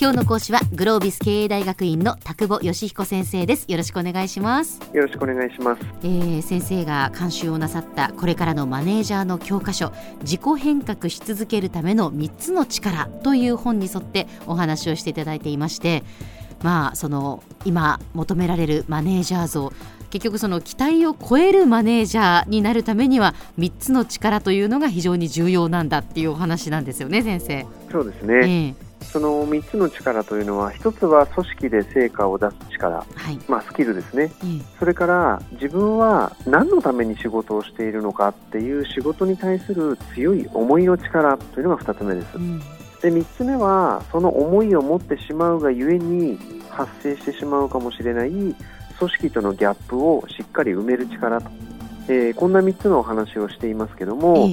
今日の講師はグロービス経営大学院の田久保義彦先生です。よろしくお願いします。よろしくお願いします、えー、先生が監修をなさったこれからのマネージャーの教科書自己変革し続けるための3つの力という本に沿ってお話をしていただいていましてまあその今求められるマネージャー像結局その期待を超えるマネージャーになるためには3つの力というのが非常に重要なんだっていうお話なんですよね先生。そうですね、えーその3つの力というのは1つは組織で成果を出す力、はい、まあ、スキルですね、うん、それから自分は何のために仕事をしているのかっていう仕事に対する強い思いの力というのが2つ目です、うん、で3つ目はその思いを持ってしまうがゆえに発生してしまうかもしれない組織とのギャップをしっかり埋める力と、えー、こんな3つのお話をしていますけども、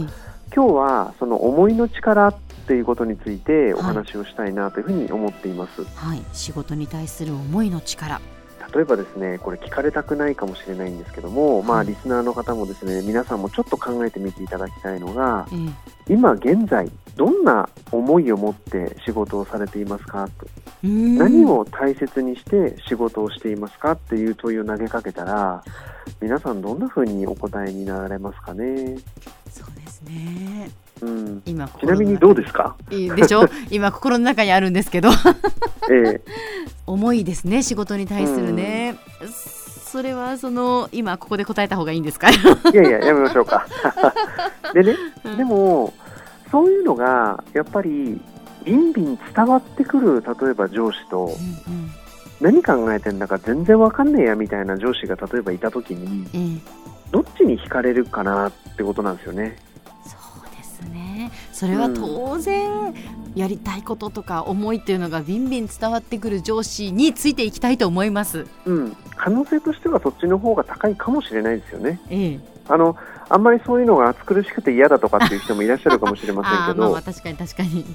今日はその思いの力っていうことについてお話をしたいなというふうに思っています、はい、仕事に対する思いの力。例えばですねこれ聞かれたくないかもしれないんですけども、はい、まあリスナーの方もですね皆さんもちょっと考えてみていただきたいのが、今現在どんな思いを持って仕事をされていますかと。何を大切にして仕事をしていますかっていう問いを投げかけたら皆さんどんなふうにお答えになられますかねね。うん、今ちなみにどうですか？いいでしょ？今心の中にあるんですけど、ええ、重いですね仕事に対するね、うん、それはその今ここで答えた方がいいんですか？いやいややめましょうか。でね、うん、でもそういうのがやっぱりビンビン伝わってくる例えば上司と、うんうん、何考えてんだか全然わかんねえやみたいな上司が例えばいた時に、うん、どっちに惹かれるかなってことなんですよね。それは当然やりたいこととか思いっていうのがビンビン伝わってくる上司についていきたいと思います、うん、可能性としてはそっちの方が高いかもしれないですよね。ええ。あのあんまりそういうのが暑苦しくて嫌だとかっていう人もいらっしゃるかもしれませんけど。まあ確かに確かに。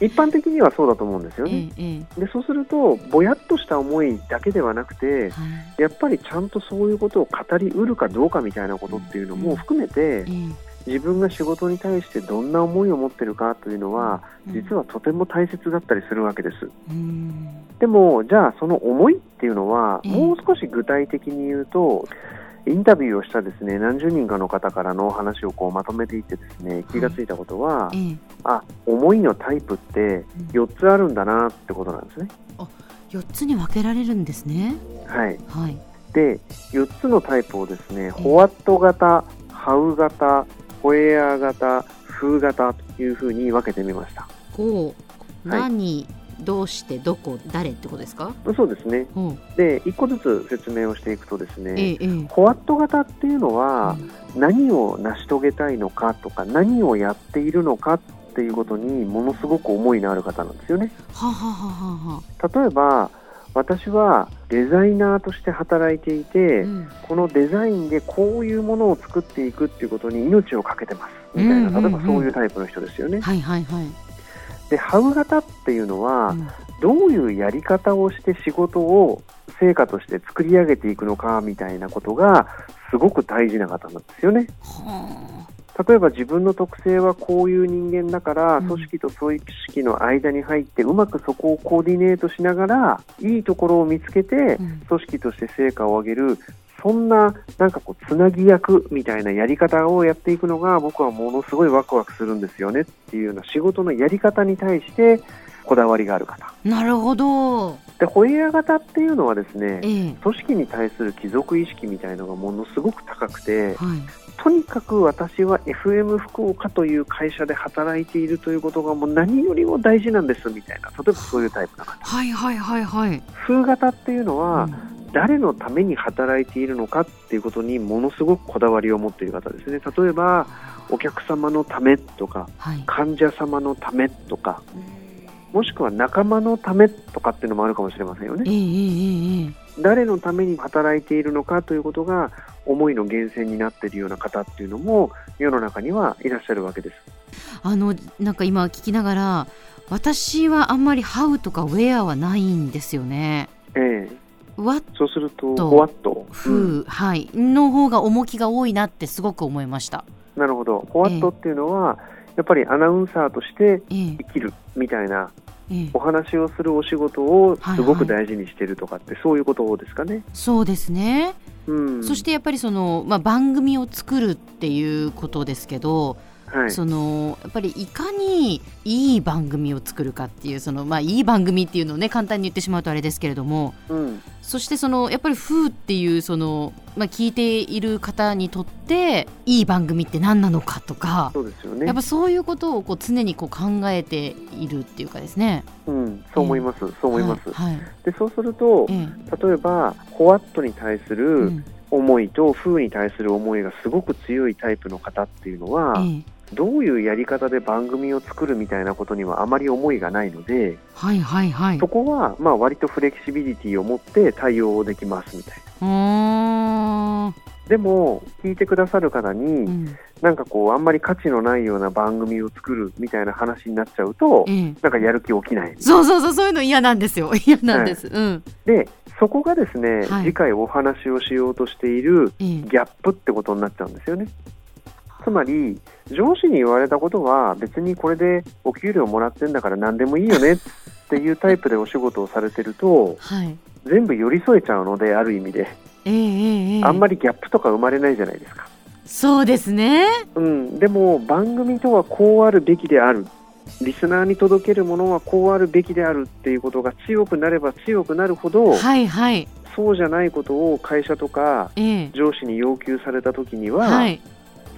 一般的にはそうだと思うんですよね。ええ、でそうするとぼやっとした思いだけではなくて、はい、やっぱりちゃんとそういうことを語りうるかどうかみたいなことっていうのも含めて、え自分が仕事に対してどんな思いを持っているかというのは実はとても大切だったりするわけです。でもじゃあその思いっていうのはもう少し具体的に言うとインタビューをしたですね何十人かの方からの話をこうまとめていってですね気がついたことは、はい、あ思いのタイプって4つあるんだなってことなんですね。あ4つに分けられるんですね。はい、はい、で4つのタイプをですねホワット型、ハウ型、ホエア型、風型というふうに分けてみました。ほう、はい、何、どうしてどこ誰ってことですか？そうですね、うん、で1個ずつ説明をしていくとですね、ええ、ホワット型っていうのは、うん、何を成し遂げたいのかとか何をやっているのかっていうことにものすごく思いのある方なんですよね。はははは。例えば私はデザイナーとして働いていて、うん、このデザインでこういうものを作っていくっていうことに命をかけてます。みたいな、例えばそういうタイプの人ですよね。はいはいはい、でハウ型っていうのは、うん、どういうやり方をして仕事を成果として作り上げていくのかみたいなことがすごく大事な方なんですよね。例えば自分の特性はこういう人間だから、組織と組織の間に入ってうまくそこをコーディネートしながらいいところを見つけて、組織として成果を上げるそんななんかこうつなぎ役みたいなやり方をやっていくのが僕はものすごいワクワクするんですよねっていうような仕事のやり方に対してこだわりがある方。なるほど。でホイヤー型っていうのはですね、ええ、組織に対する帰属意識みたいのがものすごく高くて、はい、とにかく私は FM 福岡という会社で働いているということがもう何よりも大事なんですみたいな例えばそういうタイプな方。はいはいはいはい。風型っていうのは、うん、誰のために働いているのかっていうことにものすごくこだわりを持っている方ですね。例えばお客様のためとか、はい、患者様のためとか、もしくは仲間のためとかっていうのもあるかもしれませんよね。えーえー、誰のために働いているのかということが思いの源泉になっているような方っていうのも世の中にはいらっしゃるわけです。あのなんか今聞きながら私はあんまりハウとかウェアはないんですよね。ええワッそうするとホワット、うん、はいの方が重きが多いなってすごく思いました。なるほど。ホワットっていうのは、やっぱりアナウンサーとして生きるみたいなお話をするお仕事をすごく大事にしてるとかって、そういうことですかね。そうですね、うん、そしてやっぱりその、まあ、番組を作るっていうことですけどはい、そのやっぱりいかにいい番組を作るかっていうその、まあ、いい番組っていうのをね簡単に言ってしまうとあれですけれども、うん、そしてそのやっぱり「風」っていうその、まあ、聞いている方にとっていい番組って何なのかとかそうですよ、ね、やっぱそういうことをこう常にこう考えているっていうかですね。うん、そう思います、えー、そう思います。はい、はい、でそうすると、えー、例えば「ホワット」に対する、思いと風に対する思いがすごく強いタイプの方っていうのは、ええ、どういうやり方で番組を作るみたいなことにはあまり思いがないので、はいはいはい、そこはまあ割とフレキシビリティを持って対応できますみたいな。でも聞いてくださる方に、うん、なんかこうあんまり価値のないような番組を作るみたいな話になっちゃうと、ええ、なんかやる気起きないそうそうそうそういうの嫌なんですよ。嫌なんです、はい、うん、でそこがですね、はい、次回お話をしようとしているギャップってことになっちゃうんですよね。つまり上司に言われたことは別にこれでお給料もらってんだから何でもいいよねっていうタイプでお仕事をされてると、はい、全部寄り添えちゃうのである意味で、えー、えー、あんまりギャップとか生まれないじゃないですか。そうですね、うん、でも番組とはこうあるべきである。リスナーに届けるものはこうあるべきであるっていうことが強くなれば強くなるほど、はいはい、そうじゃないことを会社とか上司に要求された時には、はい、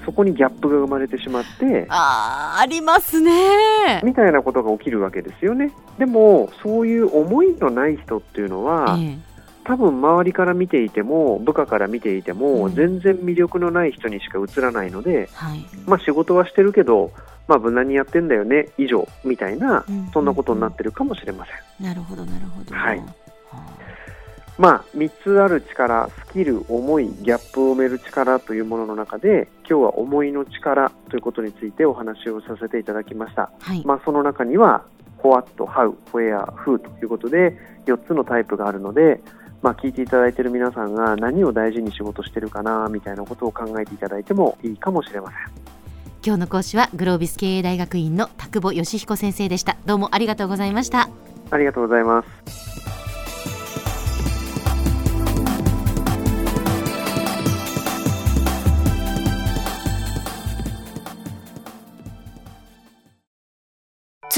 そこにギャップが生まれてしまってあありますね。みたいなことが起きるわけですよね。でもそういう思いのない人っていうのは、ええ、多分周りから見ていても部下から見ていても、うん、全然魅力のない人にしか映らないので、はい、まあ仕事はしてるけどまあ、無難にやってんだよね以上みたいな、うん、そんなことになってるかもしれません。なるほどなるほど。はい。まあ、3つある力、スキル、思い、ギャップを埋める力というものの中で、今日は思いの力ということについてお話をさせていただきました。はい、まあ、その中には、What, How, Where, Who ということで、4つのタイプがあるので、まあ、聞いていただいている皆さんが何を大事に仕事してるかな、みたいなことを考えていただいてもいいかもしれません。今日の講師はグロービス経営大学院の田久保義彦先生でした。どうもありがとうございました。ありがとうございます。